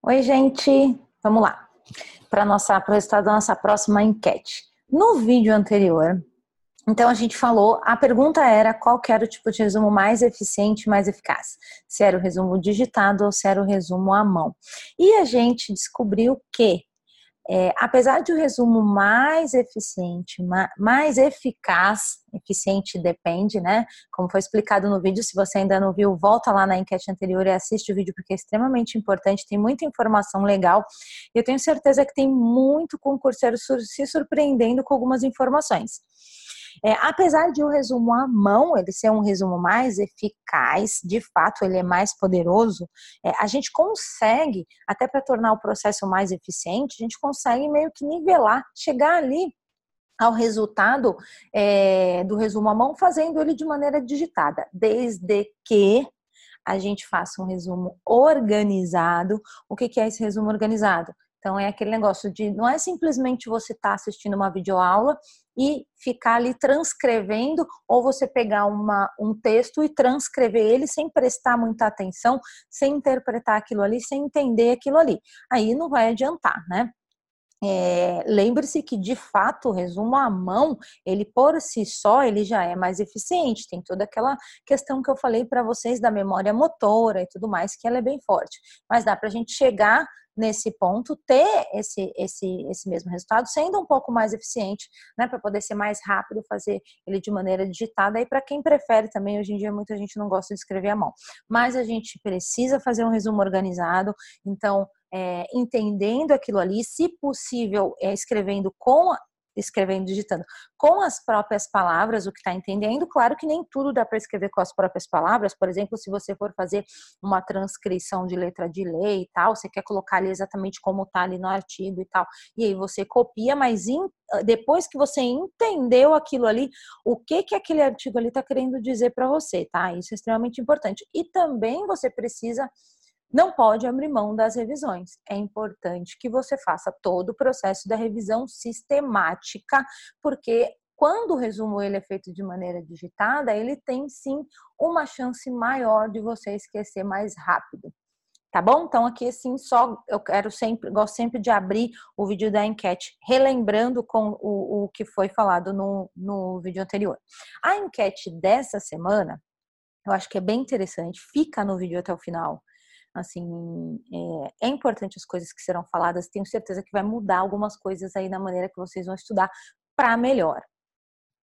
Oi, gente. Vamos lá. Para nossa o resultado da nossa próxima enquete. No vídeo anterior, então a gente falou, a pergunta era qual era o tipo de resumo mais eficiente, mais eficaz. Se era o resumo digitado ou se era o resumo à mão. E a gente descobriu que é, apesar de o resumo mais eficiente, mais eficaz, eficiente depende, né? Como foi explicado no vídeo, se você ainda não viu, volta lá na enquete anterior e assiste o vídeo porque é extremamente importante, tem muita informação legal. E eu tenho certeza que tem muito concurseiro se surpreendendo com algumas informações. É, apesar de o resumo à mão ele ser um resumo mais eficaz, de fato ele é mais poderoso, é, a gente consegue, até para tornar o processo mais eficiente, a gente consegue meio que nivelar, chegar ali ao resultado é, do resumo à mão, fazendo ele de maneira digitada, desde que a gente faça um resumo organizado. O que, que é esse resumo organizado? Então, é aquele negócio de não é simplesmente você estar tá assistindo uma videoaula e ficar ali transcrevendo, ou você pegar uma, um texto e transcrever ele sem prestar muita atenção, sem interpretar aquilo ali, sem entender aquilo ali. Aí não vai adiantar, né? É, Lembre-se que de fato o resumo à mão, ele por si só, ele já é mais eficiente. Tem toda aquela questão que eu falei para vocês da memória motora e tudo mais, que ela é bem forte. Mas dá para a gente chegar nesse ponto, ter esse, esse, esse mesmo resultado, sendo um pouco mais eficiente, né, para poder ser mais rápido, fazer ele de maneira digitada. E para quem prefere também, hoje em dia muita gente não gosta de escrever à mão, mas a gente precisa fazer um resumo organizado, então é, entendendo aquilo ali, se possível, é, escrevendo com escrevendo, digitando com as próprias palavras o que está entendendo. Claro que nem tudo dá para escrever com as próprias palavras. Por exemplo, se você for fazer uma transcrição de letra de lei e tal, você quer colocar ali exatamente como está ali no artigo e tal. E aí você copia, mas depois que você entendeu aquilo ali, o que que aquele artigo ali está querendo dizer para você, tá? Isso é extremamente importante. E também você precisa não pode abrir mão das revisões. É importante que você faça todo o processo da revisão sistemática, porque quando o resumo ele é feito de maneira digitada, ele tem sim uma chance maior de você esquecer mais rápido. Tá bom? Então aqui assim só eu quero sempre, gosto sempre de abrir o vídeo da enquete, relembrando com o, o que foi falado no, no vídeo anterior. A enquete dessa semana, eu acho que é bem interessante, fica no vídeo até o final, Assim, é, é, importante as coisas que serão faladas, tenho certeza que vai mudar algumas coisas aí na maneira que vocês vão estudar para melhor.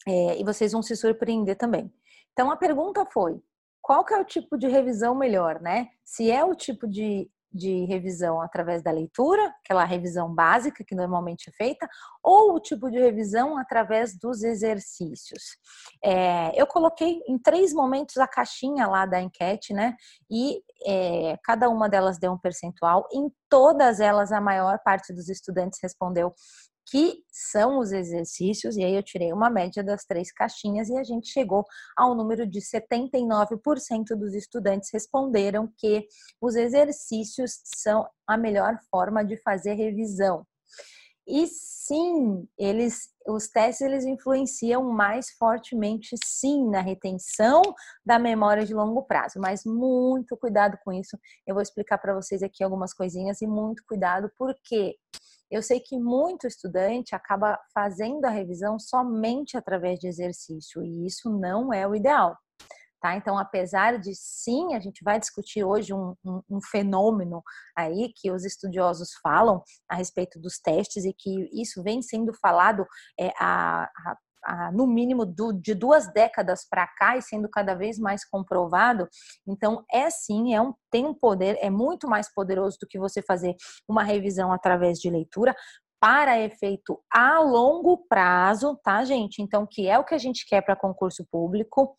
É, e vocês vão se surpreender também. Então, a pergunta foi: qual que é o tipo de revisão melhor, né? Se é o tipo de de revisão através da leitura, aquela revisão básica que normalmente é feita, ou o tipo de revisão através dos exercícios. É, eu coloquei em três momentos a caixinha lá da enquete, né? E é, cada uma delas deu um percentual. Em todas elas, a maior parte dos estudantes respondeu que são os exercícios, e aí eu tirei uma média das três caixinhas e a gente chegou ao número de 79% dos estudantes responderam que os exercícios são a melhor forma de fazer revisão. E sim, eles, os testes eles influenciam mais fortemente, sim, na retenção da memória de longo prazo. Mas muito cuidado com isso. Eu vou explicar para vocês aqui algumas coisinhas e muito cuidado porque eu sei que muito estudante acaba fazendo a revisão somente através de exercício e isso não é o ideal. Tá? Então, apesar de sim, a gente vai discutir hoje um, um, um, fenômeno aí que os estudiosos falam a respeito dos testes e que isso vem sendo falado é, a, a no mínimo do, de duas décadas para cá e sendo cada vez mais comprovado. Então, é sim, é um, tem um poder, é muito mais poderoso do que você fazer uma revisão através de leitura para efeito a longo prazo, tá, gente? Então, que é o que a gente quer para concurso público,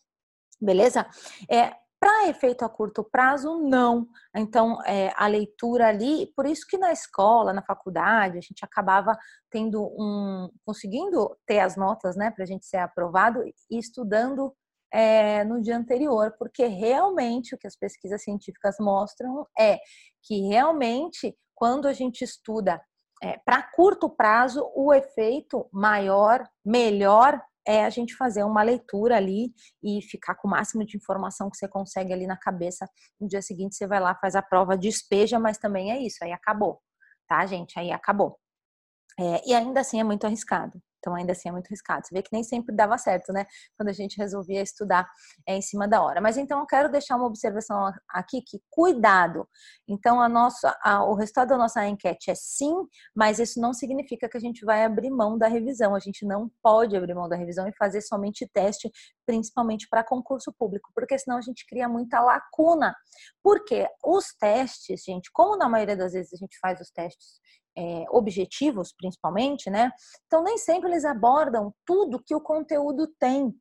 beleza? É, para efeito a curto prazo, não. Então, é, a leitura ali, por isso que na escola, na faculdade, a gente acabava tendo um, conseguindo ter as notas, né, para a gente ser aprovado e estudando é, no dia anterior, porque realmente o que as pesquisas científicas mostram é que realmente quando a gente estuda é, para curto prazo, o efeito maior, melhor é a gente fazer uma leitura ali e ficar com o máximo de informação que você consegue ali na cabeça. No dia seguinte você vai lá, faz a prova, despeja, mas também é isso, aí acabou, tá, gente? Aí acabou. É, e ainda assim é muito arriscado. Então, ainda assim, é muito arriscado. Você vê que nem sempre dava certo, né? Quando a gente resolvia estudar é, em cima da hora. Mas então, eu quero deixar uma observação aqui que cuidado. Então, a nossa, a, o resultado da nossa enquete é sim, mas isso não significa que a gente vai abrir mão da revisão. A gente não pode abrir mão da revisão e fazer somente teste, principalmente para concurso público, porque senão a gente cria muita lacuna. Porque os testes, gente, como na maioria das vezes a gente faz os testes é, objetivos, principalmente, né? Então, nem sempre eles abordam tudo que o conteúdo tem.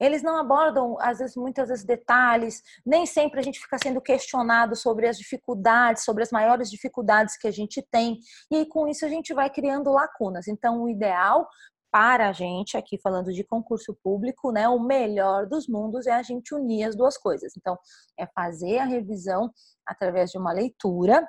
Eles não abordam, às vezes, muitas vezes, detalhes, nem sempre a gente fica sendo questionado sobre as dificuldades, sobre as maiores dificuldades que a gente tem, e com isso a gente vai criando lacunas. Então, o ideal para a gente, aqui falando de concurso público, né, o melhor dos mundos é a gente unir as duas coisas. Então, é fazer a revisão através de uma leitura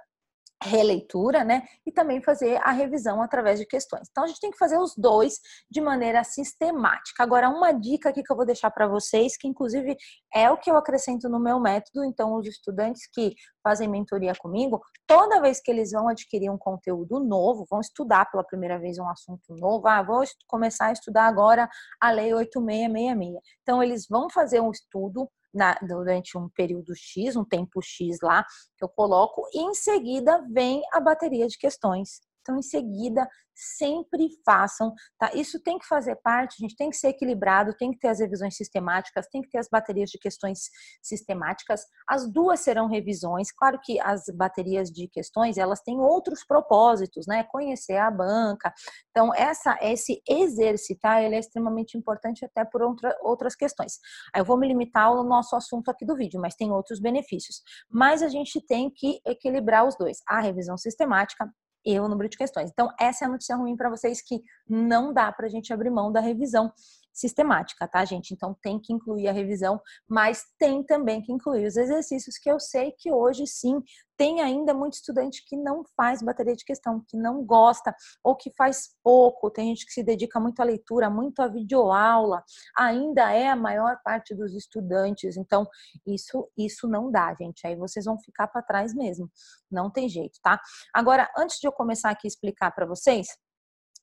releitura, né? E também fazer a revisão através de questões. Então a gente tem que fazer os dois de maneira sistemática. Agora, uma dica aqui que eu vou deixar para vocês, que inclusive é o que eu acrescento no meu método, então os estudantes que fazem mentoria comigo, toda vez que eles vão adquirir um conteúdo novo, vão estudar pela primeira vez um assunto novo, ah, vou começar a estudar agora a lei 8666. Então eles vão fazer um estudo na, durante um período X, um tempo X lá, que eu coloco, e em seguida vem a bateria de questões. Então, em seguida, sempre façam, tá? Isso tem que fazer parte, a gente tem que ser equilibrado, tem que ter as revisões sistemáticas, tem que ter as baterias de questões sistemáticas. As duas serão revisões. Claro que as baterias de questões, elas têm outros propósitos, né? Conhecer a banca. Então, essa esse exercitar, ele é extremamente importante até por outra, outras questões. Eu vou me limitar ao nosso assunto aqui do vídeo, mas tem outros benefícios. Mas a gente tem que equilibrar os dois, a revisão sistemática e o número de questões. Então, essa é a notícia ruim para vocês que não dá para a gente abrir mão da revisão sistemática, tá, gente? Então tem que incluir a revisão, mas tem também que incluir os exercícios que eu sei que hoje sim tem ainda muito estudante que não faz bateria de questão, que não gosta ou que faz pouco. Tem gente que se dedica muito à leitura, muito à videoaula. Ainda é a maior parte dos estudantes. Então, isso isso não dá, gente. Aí vocês vão ficar para trás mesmo. Não tem jeito, tá? Agora, antes de eu começar aqui a explicar para vocês,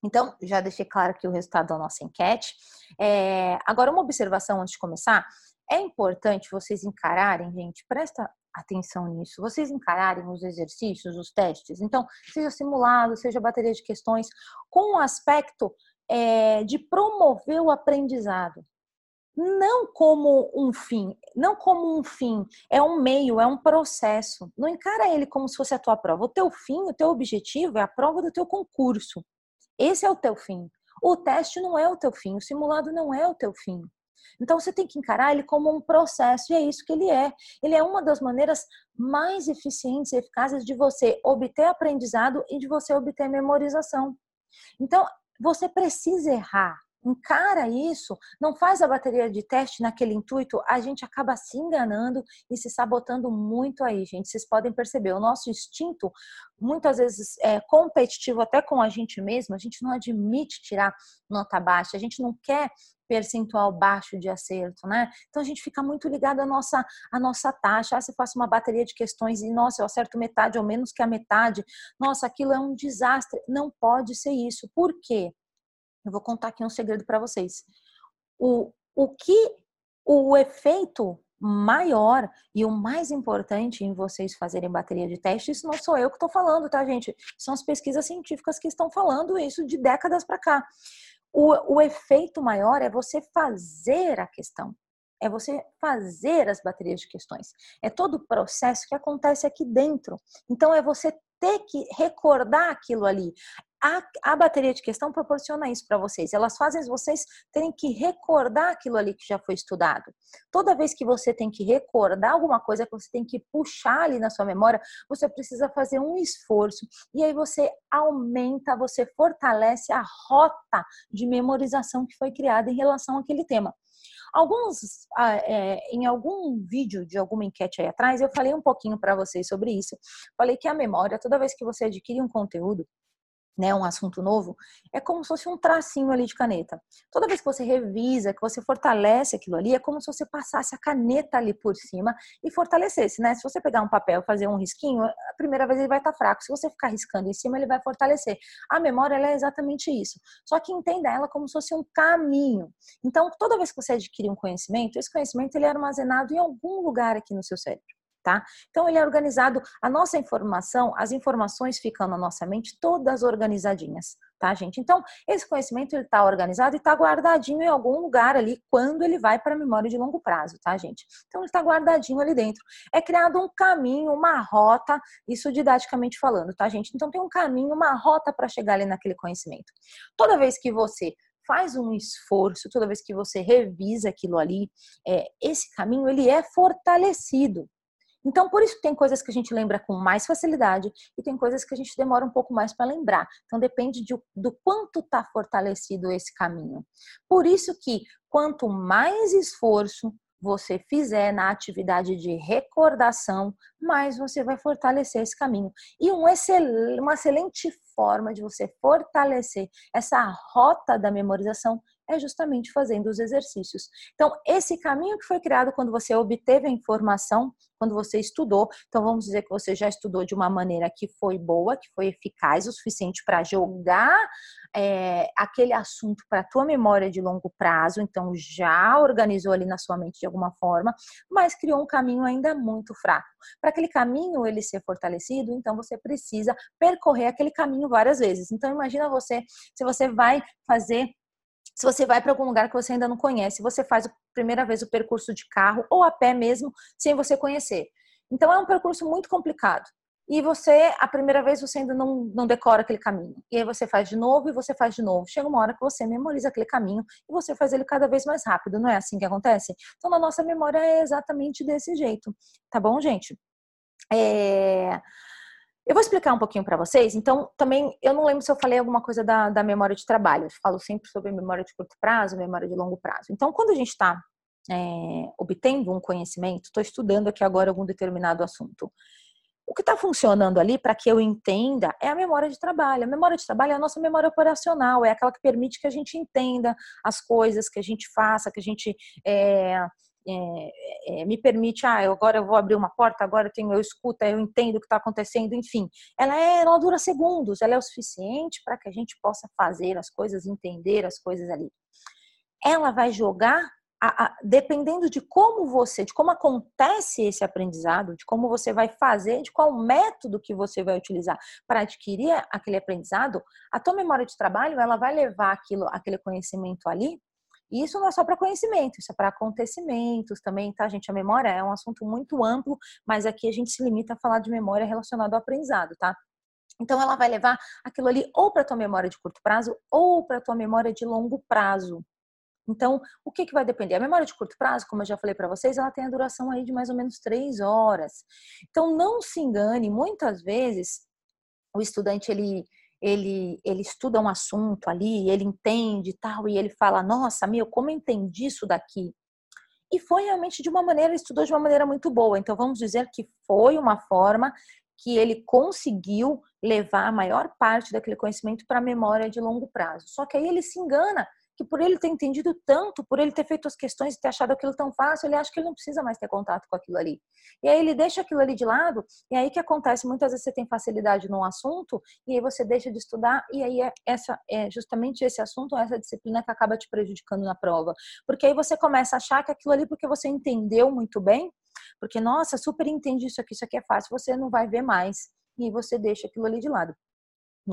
então, já deixei claro aqui o resultado da nossa enquete. É, agora, uma observação antes de começar. É importante vocês encararem, gente, presta atenção nisso, vocês encararem os exercícios, os testes. Então, seja simulado, seja bateria de questões, com o aspecto é, de promover o aprendizado. Não como um fim, não como um fim, é um meio, é um processo. Não encara ele como se fosse a tua prova. O teu fim, o teu objetivo é a prova do teu concurso. Esse é o teu fim. O teste não é o teu fim, o simulado não é o teu fim. Então você tem que encarar ele como um processo, e é isso que ele é. Ele é uma das maneiras mais eficientes e eficazes de você obter aprendizado e de você obter memorização. Então, você precisa errar encara isso, não faz a bateria de teste naquele intuito, a gente acaba se enganando e se sabotando muito aí, gente. Vocês podem perceber, o nosso instinto, muitas vezes é competitivo até com a gente mesmo, a gente não admite tirar nota baixa, a gente não quer percentual baixo de acerto, né? Então a gente fica muito ligado à nossa, à nossa taxa. Ah, se eu faço uma bateria de questões e, nossa, eu acerto metade ou menos que a metade, nossa, aquilo é um desastre. Não pode ser isso. Por quê? Eu vou contar aqui um segredo para vocês. O, o que o efeito maior e o mais importante em vocês fazerem bateria de teste, isso não sou eu que estou falando, tá, gente? São as pesquisas científicas que estão falando isso de décadas para cá. O, o efeito maior é você fazer a questão, é você fazer as baterias de questões. É todo o processo que acontece aqui dentro. Então, é você ter que recordar aquilo ali. A, a bateria de questão proporciona isso para vocês. Elas fazem vocês terem que recordar aquilo ali que já foi estudado. Toda vez que você tem que recordar alguma coisa que você tem que puxar ali na sua memória, você precisa fazer um esforço. E aí você aumenta, você fortalece a rota de memorização que foi criada em relação àquele tema. Alguns, ah, é, em algum vídeo de alguma enquete aí atrás, eu falei um pouquinho para vocês sobre isso. Falei que a memória, toda vez que você adquire um conteúdo, né, um assunto novo, é como se fosse um tracinho ali de caneta. Toda vez que você revisa, que você fortalece aquilo ali, é como se você passasse a caneta ali por cima e fortalecesse, né? Se você pegar um papel e fazer um risquinho, a primeira vez ele vai estar tá fraco. Se você ficar riscando em cima, ele vai fortalecer. A memória é exatamente isso. Só que entenda ela como se fosse um caminho. Então, toda vez que você adquire um conhecimento, esse conhecimento ele é armazenado em algum lugar aqui no seu cérebro tá? Então ele é organizado, a nossa informação, as informações ficam na nossa mente todas organizadinhas, tá, gente? Então esse conhecimento ele está organizado e está guardadinho em algum lugar ali quando ele vai para a memória de longo prazo, tá, gente? Então ele está guardadinho ali dentro. É criado um caminho, uma rota, isso didaticamente falando, tá, gente? Então tem um caminho, uma rota para chegar ali naquele conhecimento. Toda vez que você faz um esforço, toda vez que você revisa aquilo ali, é, esse caminho ele é fortalecido, então, por isso tem coisas que a gente lembra com mais facilidade e tem coisas que a gente demora um pouco mais para lembrar. Então, depende de, do quanto está fortalecido esse caminho. Por isso que quanto mais esforço você fizer na atividade de recordação, mais você vai fortalecer esse caminho. E um excel, uma excelente forma de você fortalecer essa rota da memorização é justamente fazendo os exercícios. Então, esse caminho que foi criado quando você obteve a informação, quando você estudou, então vamos dizer que você já estudou de uma maneira que foi boa, que foi eficaz o suficiente para jogar é, aquele assunto para a tua memória de longo prazo, então já organizou ali na sua mente de alguma forma, mas criou um caminho ainda muito fraco. Para aquele caminho ele ser fortalecido, então você precisa percorrer aquele caminho várias vezes. Então imagina você, se você vai fazer se você vai para algum lugar que você ainda não conhece, você faz a primeira vez o percurso de carro ou a pé mesmo, sem você conhecer. Então é um percurso muito complicado. E você, a primeira vez, você ainda não, não decora aquele caminho. E aí você faz de novo e você faz de novo. Chega uma hora que você memoriza aquele caminho e você faz ele cada vez mais rápido. Não é assim que acontece? Então, na nossa memória é exatamente desse jeito. Tá bom, gente? É... Eu vou explicar um pouquinho para vocês. Então, também, eu não lembro se eu falei alguma coisa da, da memória de trabalho. Eu falo sempre sobre memória de curto prazo, memória de longo prazo. Então, quando a gente está é, obtendo um conhecimento, estou estudando aqui agora algum determinado assunto. O que está funcionando ali, para que eu entenda, é a memória de trabalho. A memória de trabalho é a nossa memória operacional, é aquela que permite que a gente entenda as coisas, que a gente faça, que a gente é, é, é, me permite, ah, eu agora eu vou abrir uma porta, agora eu tenho, eu escuto, eu entendo o que está acontecendo, enfim. Ela, é, ela dura segundos, ela é o suficiente para que a gente possa fazer as coisas, entender as coisas ali. Ela vai jogar, a, a, dependendo de como você, de como acontece esse aprendizado, de como você vai fazer, de qual método que você vai utilizar para adquirir aquele aprendizado, a tua memória de trabalho, ela vai levar aquilo, aquele conhecimento ali e isso não é só para conhecimento, isso é para acontecimentos também, tá, gente? A memória é um assunto muito amplo, mas aqui a gente se limita a falar de memória relacionada ao aprendizado, tá? Então ela vai levar aquilo ali ou para tua memória de curto prazo ou para tua memória de longo prazo. Então, o que, que vai depender? A memória de curto prazo, como eu já falei para vocês, ela tem a duração aí de mais ou menos três horas. Então, não se engane, muitas vezes o estudante ele ele, ele estuda um assunto ali, ele entende tal, e ele fala, nossa, meu, como eu entendi isso daqui? E foi realmente de uma maneira, estudou de uma maneira muito boa. Então, vamos dizer que foi uma forma que ele conseguiu levar a maior parte daquele conhecimento para a memória de longo prazo. Só que aí ele se engana que por ele ter entendido tanto, por ele ter feito as questões e ter achado aquilo tão fácil, ele acha que ele não precisa mais ter contato com aquilo ali. E aí ele deixa aquilo ali de lado, e aí que acontece, muitas vezes você tem facilidade num assunto, e aí você deixa de estudar, e aí é, essa, é justamente esse assunto, essa disciplina que acaba te prejudicando na prova. Porque aí você começa a achar que aquilo ali, porque você entendeu muito bem, porque, nossa, super entendi isso aqui, isso aqui é fácil, você não vai ver mais. E você deixa aquilo ali de lado.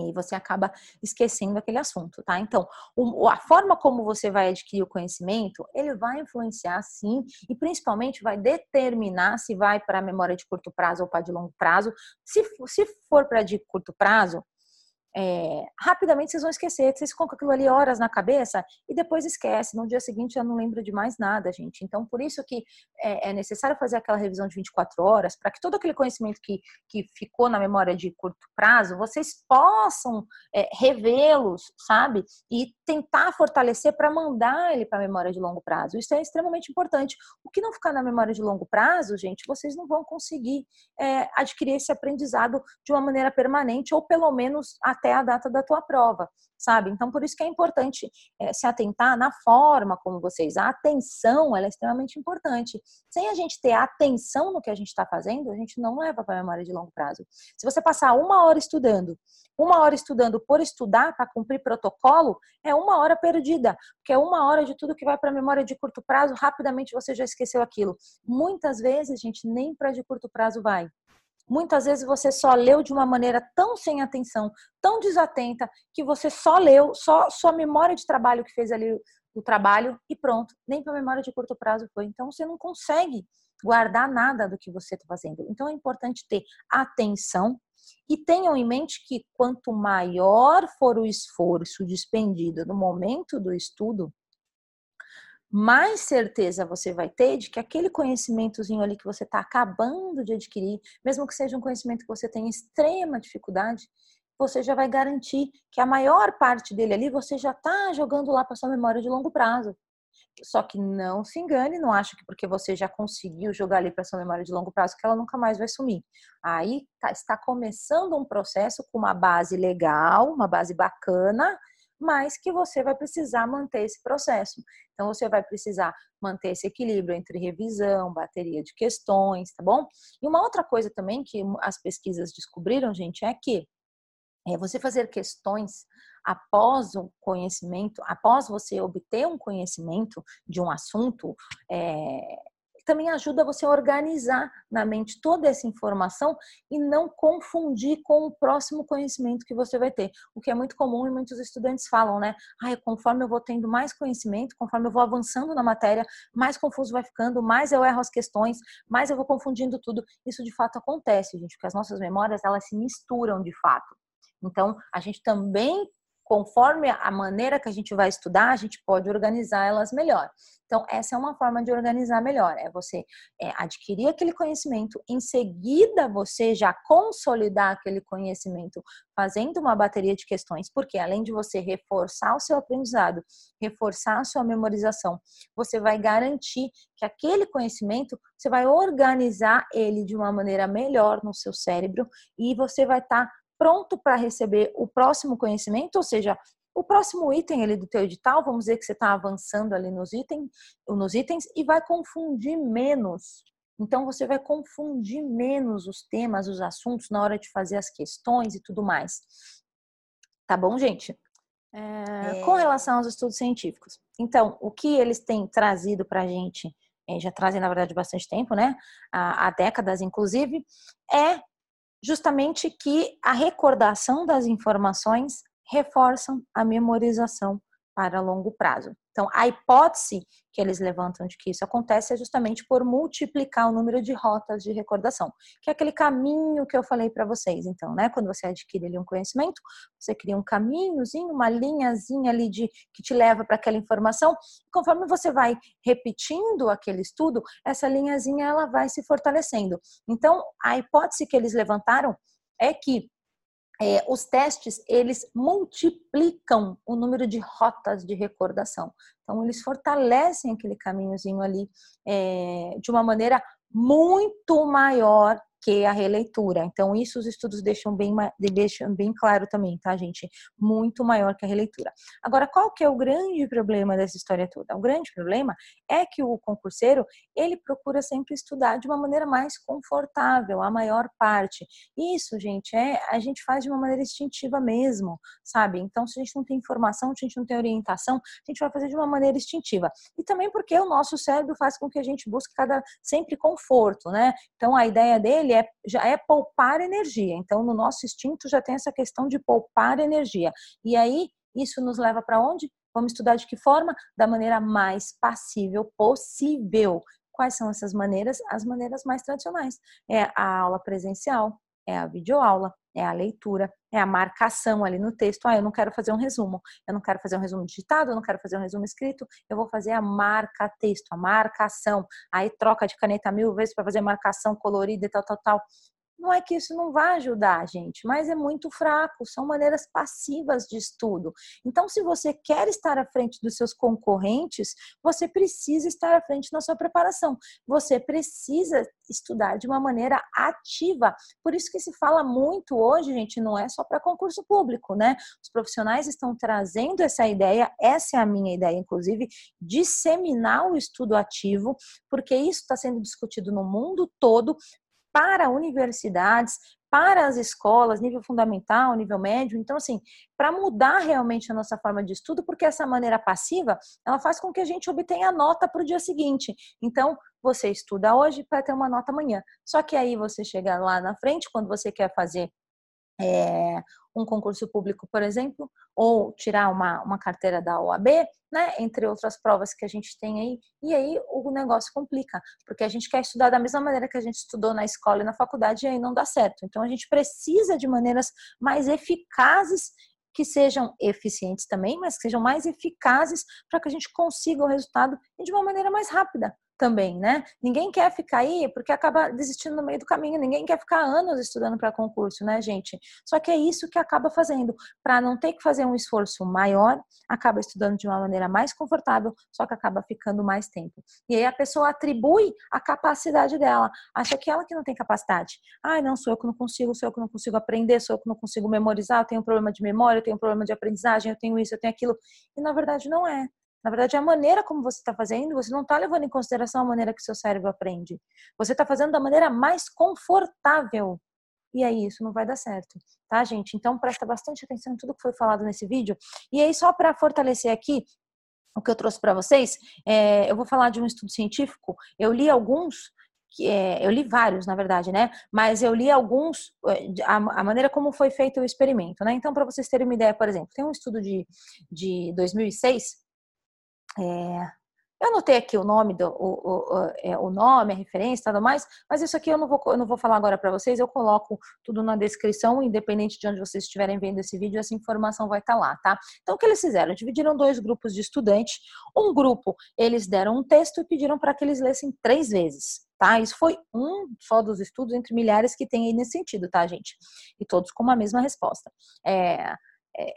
E aí você acaba esquecendo aquele assunto, tá? Então, o, a forma como você vai adquirir o conhecimento, ele vai influenciar sim, e principalmente vai determinar se vai para a memória de curto prazo ou para de longo prazo. Se, se for para de curto prazo, é, rapidamente vocês vão esquecer, vocês ficam com aquilo ali horas na cabeça e depois esquece. No dia seguinte já não lembra de mais nada, gente. Então, por isso que é, é necessário fazer aquela revisão de 24 horas, para que todo aquele conhecimento que, que ficou na memória de curto prazo, vocês possam é, revê-los, sabe? E tentar fortalecer para mandar ele para a memória de longo prazo. Isso é extremamente importante. O que não ficar na memória de longo prazo, gente, vocês não vão conseguir é, adquirir esse aprendizado de uma maneira permanente, ou pelo menos até até a data da tua prova, sabe? Então, por isso que é importante é, se atentar na forma como vocês. A atenção, ela é extremamente importante. Sem a gente ter atenção no que a gente está fazendo, a gente não leva para a memória de longo prazo. Se você passar uma hora estudando, uma hora estudando por estudar, para cumprir protocolo, é uma hora perdida, porque é uma hora de tudo que vai para a memória de curto prazo, rapidamente você já esqueceu aquilo. Muitas vezes, gente, nem para de curto prazo vai. Muitas vezes você só leu de uma maneira tão sem atenção, tão desatenta, que você só leu, só sua memória de trabalho que fez ali o trabalho e pronto. Nem para memória de curto prazo foi. Então você não consegue guardar nada do que você está fazendo. Então é importante ter atenção e tenham em mente que quanto maior for o esforço despendido no momento do estudo, mais certeza você vai ter de que aquele conhecimentozinho ali que você está acabando de adquirir, mesmo que seja um conhecimento que você tem extrema dificuldade, você já vai garantir que a maior parte dele ali você já está jogando lá para sua memória de longo prazo. Só que não se engane, não acha que porque você já conseguiu jogar ali para sua memória de longo prazo que ela nunca mais vai sumir. Aí tá, está começando um processo com uma base legal, uma base bacana, mas que você vai precisar manter esse processo. Então, você vai precisar manter esse equilíbrio entre revisão, bateria de questões, tá bom? E uma outra coisa também que as pesquisas descobriram, gente, é que é você fazer questões após o conhecimento, após você obter um conhecimento de um assunto, é, também ajuda você a organizar na mente toda essa informação e não confundir com o próximo conhecimento que você vai ter. O que é muito comum e muitos estudantes falam, né? Ah, conforme eu vou tendo mais conhecimento, conforme eu vou avançando na matéria, mais confuso vai ficando, mais eu erro as questões, mais eu vou confundindo tudo. Isso de fato acontece, gente, porque as nossas memórias elas se misturam de fato. Então, a gente também conforme a maneira que a gente vai estudar, a gente pode organizar elas melhor. Então, essa é uma forma de organizar melhor, é você é, adquirir aquele conhecimento, em seguida você já consolidar aquele conhecimento, fazendo uma bateria de questões, porque além de você reforçar o seu aprendizado, reforçar a sua memorização, você vai garantir que aquele conhecimento, você vai organizar ele de uma maneira melhor no seu cérebro e você vai estar tá pronto para receber o próximo conhecimento, ou seja, o próximo item ali do teu edital, vamos dizer que você está avançando ali nos itens, nos itens e vai confundir menos. Então você vai confundir menos os temas, os assuntos na hora de fazer as questões e tudo mais. Tá bom, gente? É, é... Com relação aos estudos científicos. Então, o que eles têm trazido para a gente, é, já trazem na verdade bastante tempo, né? Há, há décadas, inclusive, é justamente que a recordação das informações reforçam a memorização para longo prazo. Então, a hipótese que eles levantam de que isso acontece é justamente por multiplicar o número de rotas de recordação, que é aquele caminho que eu falei para vocês. Então, né, quando você adquire ali um conhecimento, você cria um caminhozinho, uma linhazinha ali de que te leva para aquela informação. Conforme você vai repetindo aquele estudo, essa linhazinha ela vai se fortalecendo. Então, a hipótese que eles levantaram é que é, os testes eles multiplicam o número de rotas de recordação. Então eles fortalecem aquele caminhozinho ali é, de uma maneira muito maior que a releitura. Então, isso os estudos deixam bem, deixam bem claro também, tá, gente? Muito maior que a releitura. Agora, qual que é o grande problema dessa história toda? O grande problema é que o concurseiro, ele procura sempre estudar de uma maneira mais confortável, a maior parte. Isso, gente, é a gente faz de uma maneira instintiva mesmo, sabe? Então, se a gente não tem informação, se a gente não tem orientação, a gente vai fazer de uma maneira instintiva. E também porque o nosso cérebro faz com que a gente busque cada sempre conforto, né? Então, a ideia dele ele é, já é poupar energia. Então, no nosso instinto já tem essa questão de poupar energia. E aí, isso nos leva para onde? Vamos estudar de que forma? Da maneira mais passível possível. Quais são essas maneiras? As maneiras mais tradicionais. É a aula presencial, é a videoaula, é a leitura, é a marcação ali no texto. Ah, eu não quero fazer um resumo, eu não quero fazer um resumo digitado, eu não quero fazer um resumo escrito, eu vou fazer a marca texto, a marcação. Aí troca de caneta mil vezes para fazer marcação colorida e tal, tal, tal. Não é que isso não vai ajudar a gente, mas é muito fraco, são maneiras passivas de estudo. Então, se você quer estar à frente dos seus concorrentes, você precisa estar à frente na sua preparação. Você precisa estudar de uma maneira ativa. Por isso que se fala muito hoje, gente, não é só para concurso público, né? Os profissionais estão trazendo essa ideia, essa é a minha ideia, inclusive, disseminar o estudo ativo, porque isso está sendo discutido no mundo todo para universidades, para as escolas, nível fundamental, nível médio. Então, assim, para mudar realmente a nossa forma de estudo, porque essa maneira passiva, ela faz com que a gente obtenha nota para o dia seguinte. Então, você estuda hoje para ter uma nota amanhã. Só que aí você chega lá na frente, quando você quer fazer é, um concurso público, por exemplo, ou tirar uma, uma carteira da OAB, né, entre outras provas que a gente tem aí, e aí o negócio complica, porque a gente quer estudar da mesma maneira que a gente estudou na escola e na faculdade e aí não dá certo. Então a gente precisa de maneiras mais eficazes que sejam eficientes também, mas que sejam mais eficazes para que a gente consiga o resultado de uma maneira mais rápida também, né? Ninguém quer ficar aí porque acaba desistindo no meio do caminho, ninguém quer ficar anos estudando para concurso, né, gente? Só que é isso que acaba fazendo, para não ter que fazer um esforço maior, acaba estudando de uma maneira mais confortável, só que acaba ficando mais tempo. E aí a pessoa atribui a capacidade dela, acha que ela que não tem capacidade. Ai, não, sou eu que não consigo, sou eu que não consigo aprender, sou eu que não consigo memorizar, eu tenho um problema de memória, eu tenho um problema de aprendizagem, eu tenho isso, eu tenho aquilo. E na verdade não é. Na verdade, é a maneira como você está fazendo, você não está levando em consideração a maneira que seu cérebro aprende. Você está fazendo da maneira mais confortável. E aí, isso não vai dar certo, tá, gente? Então, presta bastante atenção em tudo que foi falado nesse vídeo. E aí, só para fortalecer aqui, o que eu trouxe para vocês, é, eu vou falar de um estudo científico. Eu li alguns, que, é, eu li vários, na verdade, né? Mas eu li alguns, é, a, a maneira como foi feito o experimento, né? Então, para vocês terem uma ideia, por exemplo, tem um estudo de, de 2006 é, eu anotei aqui o nome, do, o, o, é, o nome, a referência e tudo mais, mas isso aqui eu não vou, eu não vou falar agora para vocês, eu coloco tudo na descrição, independente de onde vocês estiverem vendo esse vídeo, essa informação vai estar tá lá, tá? Então, o que eles fizeram? Dividiram dois grupos de estudantes. Um grupo, eles deram um texto e pediram para que eles lessem três vezes, tá? Isso foi um só dos estudos entre milhares que tem aí nesse sentido, tá, gente? E todos com a mesma resposta. É, é,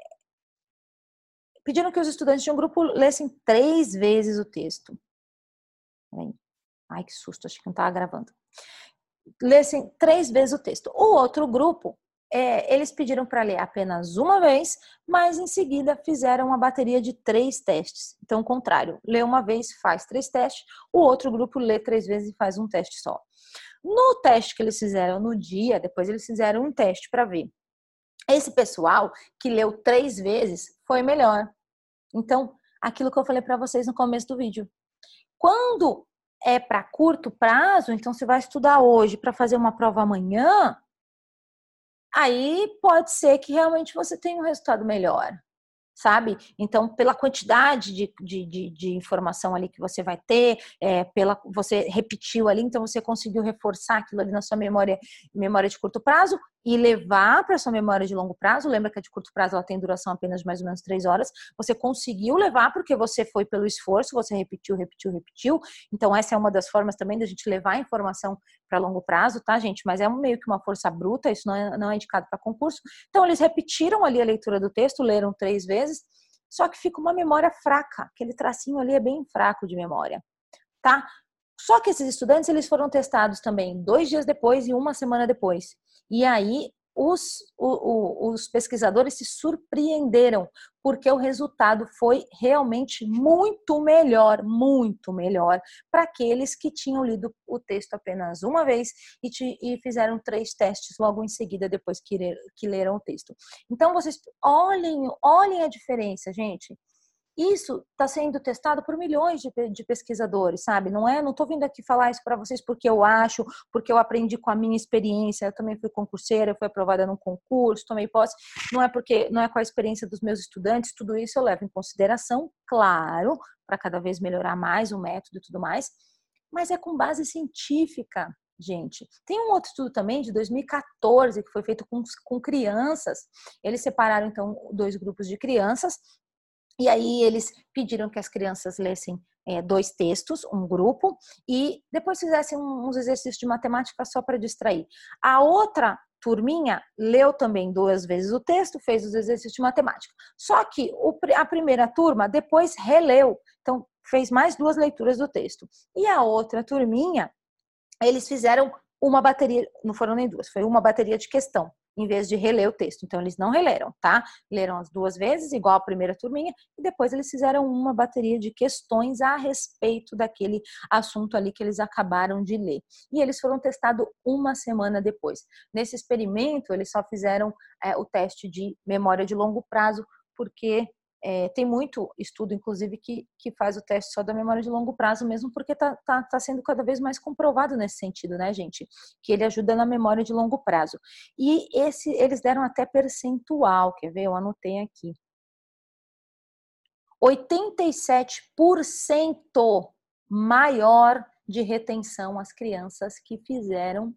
pediram que os estudantes de um grupo lessem três vezes o texto. Ai, que susto, acho que não estava gravando. Lessem três vezes o texto. O outro grupo, é, eles pediram para ler apenas uma vez, mas em seguida fizeram uma bateria de três testes. Então, o contrário, lê uma vez, faz três testes, o outro grupo lê três vezes e faz um teste só. No teste que eles fizeram no dia, depois eles fizeram um teste para ver. Esse pessoal que leu três vezes foi melhor. Então, aquilo que eu falei para vocês no começo do vídeo. Quando é para curto prazo, então você vai estudar hoje para fazer uma prova amanhã, aí pode ser que realmente você tenha um resultado melhor sabe? Então, pela quantidade de, de, de, de informação ali que você vai ter, é, pela você repetiu ali, então você conseguiu reforçar aquilo ali na sua memória, memória de curto prazo e levar para sua memória de longo prazo. Lembra que a de curto prazo ela tem duração apenas de mais ou menos três horas. Você conseguiu levar porque você foi pelo esforço, você repetiu, repetiu, repetiu. Então, essa é uma das formas também da gente levar a informação para longo prazo, tá, gente? Mas é meio que uma força bruta, isso não é, não é indicado para concurso. Então, eles repetiram ali a leitura do texto, leram três vezes, só que fica uma memória fraca. Aquele tracinho ali é bem fraco de memória, tá? Só que esses estudantes, eles foram testados também dois dias depois e uma semana depois. E aí, os, o, o, os pesquisadores se surpreenderam, porque o resultado foi realmente muito melhor, muito melhor, para aqueles que tinham lido o texto apenas uma vez e, te, e fizeram três testes logo em seguida, depois que, que leram o texto. Então, vocês olhem, olhem a diferença, gente. Isso está sendo testado por milhões de, de, pesquisadores, sabe? Não é? Não estou vindo aqui falar isso para vocês porque eu acho, porque eu aprendi com a minha experiência. Eu também fui concurseira, fui aprovada num concurso, tomei posse. Não é porque não é com a experiência dos meus estudantes. Tudo isso eu levo em consideração, claro, para cada vez melhorar mais o método e tudo mais. Mas é com base científica, gente. Tem um outro estudo também de 2014 que foi feito com, com crianças. Eles separaram então dois grupos de crianças E aí eles pediram que as crianças lessem é, dois textos, um grupo, e depois fizessem uns exercícios de matemática só para distrair. A outra turminha leu também duas vezes o texto, fez os exercícios de matemática. Só que o, a primeira turma depois releu, então fez mais duas leituras do texto. E a outra turminha, eles fizeram uma bateria, não foram nem duas, foi uma bateria de questão em vez de reler o texto. Então, eles não releram, tá? Leram as duas vezes, igual a primeira turminha, e depois eles fizeram uma bateria de questões a respeito daquele assunto ali que eles acabaram de ler. E eles foram testados uma semana depois. Nesse experimento, eles só fizeram é, o teste de memória de longo prazo, porque é, tem muito estudo, inclusive, que, que faz o teste só da memória de longo prazo, mesmo porque está tá, tá sendo cada vez mais comprovado nesse sentido, né, gente? Que ele ajuda na memória de longo prazo. E esse, eles deram até percentual, quer ver? Eu anotei aqui. 87% maior de retenção as crianças que fizeram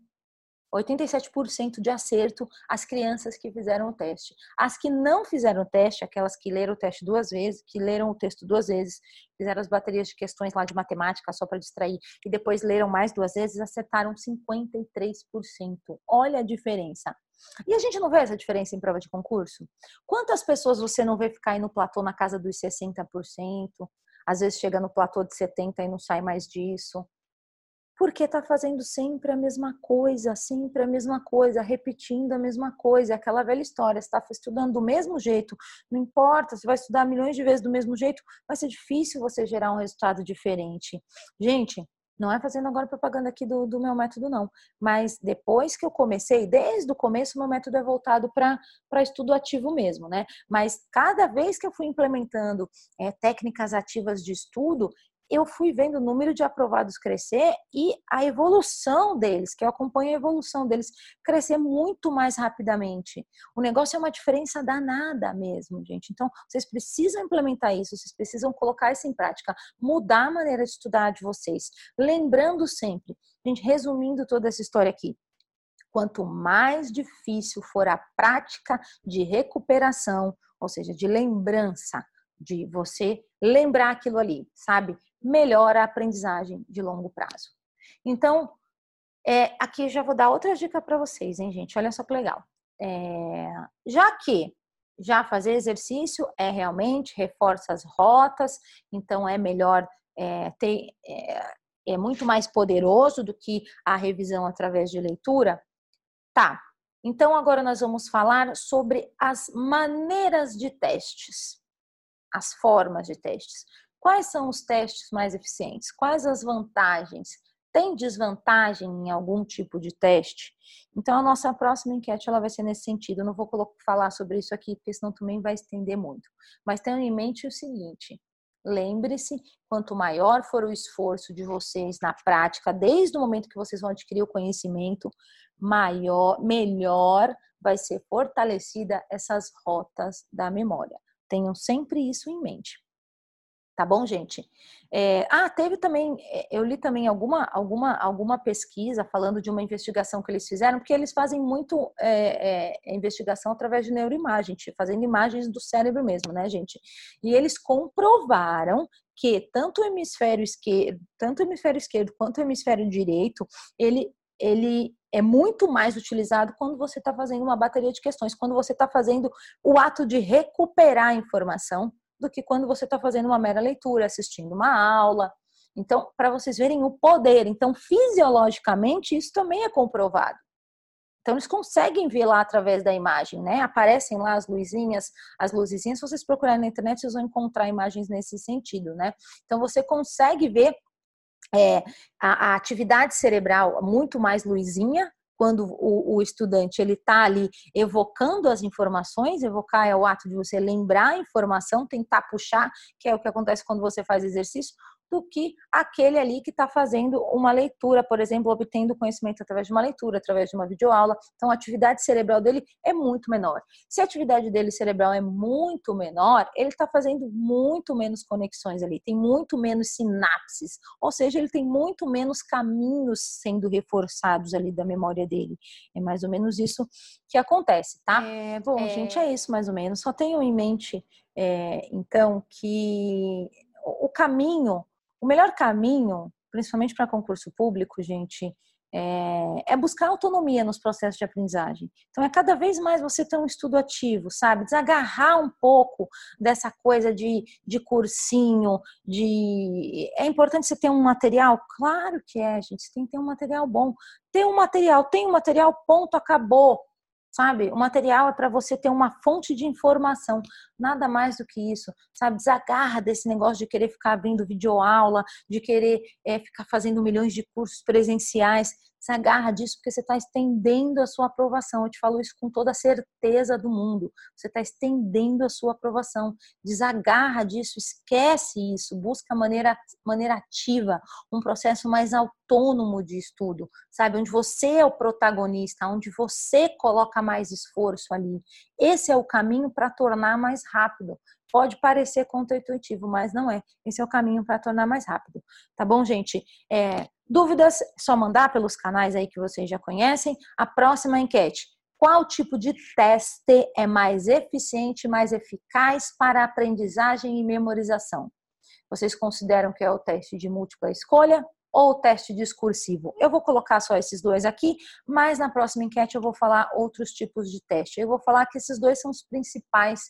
87% de acerto as crianças que fizeram o teste. As que não fizeram o teste, aquelas que leram o teste duas vezes, que leram o texto duas vezes, fizeram as baterias de questões lá de matemática só para distrair e depois leram mais duas vezes, acertaram 53%. Olha a diferença. E a gente não vê essa diferença em prova de concurso? Quantas pessoas você não vê ficar aí no platô na casa dos 60%? Às vezes chega no platô de 70% e não sai mais disso porque está fazendo sempre a mesma coisa, sempre a mesma coisa, repetindo a mesma coisa, aquela velha história, está estudando do mesmo jeito, não importa, você vai estudar milhões de vezes do mesmo jeito, vai ser difícil você gerar um resultado diferente. Gente, não é fazendo agora propaganda aqui do, do meu método, não. Mas depois que eu comecei, desde o começo, meu método é voltado para estudo ativo mesmo, né? Mas cada vez que eu fui implementando é, técnicas ativas de estudo, eu fui vendo o número de aprovados crescer e a evolução deles, que eu acompanho a evolução deles, crescer muito mais rapidamente. O negócio é uma diferença danada mesmo, gente. Então, vocês precisam implementar isso, vocês precisam colocar isso em prática, mudar a maneira de estudar de vocês. Lembrando sempre, gente, resumindo toda essa história aqui, quanto mais difícil for a prática de recuperação, ou seja, de lembrança, de você lembrar aquilo ali, sabe? Melhora a aprendizagem de longo prazo. Então, é, aqui já vou dar outra dica para vocês, hein, gente? Olha só que legal. É, já que já fazer exercício é realmente reforça as rotas, então é melhor é, ter é, é muito mais poderoso do que a revisão através de leitura. Tá. Então agora nós vamos falar sobre as maneiras de testes as formas de testes. Quais são os testes mais eficientes? Quais as vantagens? Tem desvantagem em algum tipo de teste? Então, a nossa próxima enquete ela vai ser nesse sentido. Eu não vou falar sobre isso aqui, porque senão também vai estender muito. Mas tenham em mente o seguinte: lembre-se, quanto maior for o esforço de vocês na prática, desde o momento que vocês vão adquirir o conhecimento, maior, melhor vai ser fortalecida essas rotas da memória. Tenham sempre isso em mente. Tá bom, gente? É, ah, teve também, é, eu li também alguma, alguma, alguma pesquisa falando de uma investigação que eles fizeram, porque eles fazem muito é, é, investigação através de neuroimagem, fazendo imagens do cérebro mesmo, né, gente? E eles comprovaram que tanto o hemisfério esquerdo, tanto o hemisfério esquerdo quanto o hemisfério direito, ele ele é muito mais utilizado quando você está fazendo uma bateria de questões, quando você está fazendo o ato de recuperar a informação, do que quando você está fazendo uma mera leitura, assistindo uma aula. Então, para vocês verem o poder. Então, fisiologicamente, isso também é comprovado. Então, eles conseguem ver lá através da imagem, né? Aparecem lá as luzinhas, as luzinhas. Se vocês procurarem na internet, vocês vão encontrar imagens nesse sentido, né? Então, você consegue ver é, a, a, atividade cerebral muito mais luzinha, quando o, o estudante ele está ali evocando as informações, evocar é o ato de você lembrar a informação, tentar puxar, que é o que acontece quando você faz exercício, do que aquele ali que está fazendo uma leitura, por exemplo, obtendo conhecimento através de uma leitura, através de uma videoaula. Então, a atividade cerebral dele é muito menor. Se a atividade dele cerebral é muito menor, ele está fazendo muito menos conexões ali, tem muito menos sinapses, ou seja, ele tem muito menos caminhos sendo reforçados ali da memória dele. É mais ou menos isso que acontece, tá? É, bom, é... gente, é isso mais ou menos. Só tenham em mente É, então, que o caminho, o melhor caminho, principalmente para concurso público, gente, é, é, buscar autonomia nos processos de aprendizagem. Então, é cada vez mais você ter um estudo ativo, sabe? Desagarrar um pouco dessa coisa de, de cursinho, de. É importante você ter um material? Claro que é, gente. Você tem que ter um material bom. Ter um material, tem um material, ponto, acabou sabe? O material é para você ter uma fonte de informação, nada mais do que isso, sabe? Desagarra desse negócio de querer ficar abrindo videoaula, de querer é, ficar fazendo milhões de cursos presenciais se agarra disso porque você está estendendo a sua aprovação. Eu te falo isso com toda a certeza do mundo. Você está estendendo a sua aprovação. Desagarra disso, esquece isso, busca maneira, maneira ativa, um processo mais autônomo de estudo, sabe? Onde você é o protagonista, onde você coloca mais esforço ali. Esse é o caminho para tornar mais rápido. Pode parecer contra-intuitivo, mas não é. Esse é o caminho para tornar mais rápido. Tá bom, gente? É, Dúvidas, só mandar pelos canais aí que vocês já conhecem. A próxima enquete. Qual tipo de teste é mais eficiente, mais eficaz para aprendizagem e memorização? Vocês consideram que é o teste de múltipla escolha ou o teste discursivo? Eu vou colocar só esses dois aqui, mas na próxima enquete eu vou falar outros tipos de teste. Eu vou falar que esses dois são os principais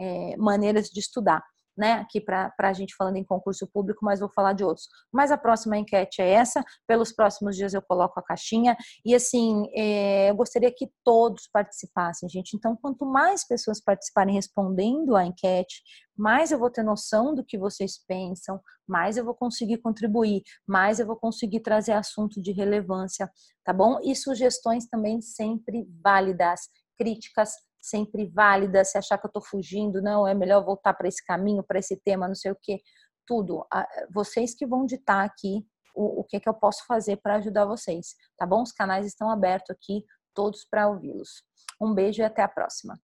é, maneiras de estudar né, aqui para a gente falando em concurso público, mas vou falar de outros. Mas a próxima enquete é essa, pelos próximos dias eu coloco a caixinha, e assim, é, eu gostaria que todos participassem, gente. Então, quanto mais pessoas participarem respondendo a enquete, mais eu vou ter noção do que vocês pensam, mais eu vou conseguir contribuir, mais eu vou conseguir trazer assunto de relevância, tá bom? E sugestões também sempre válidas, críticas sempre válida, se achar que eu estou fugindo, não, é melhor voltar para esse caminho, para esse tema, não sei o que, tudo. Vocês que vão ditar aqui o, o que, que eu posso fazer para ajudar vocês, tá bom? Os canais estão abertos aqui, todos para ouvi-los. Um beijo e até a próxima.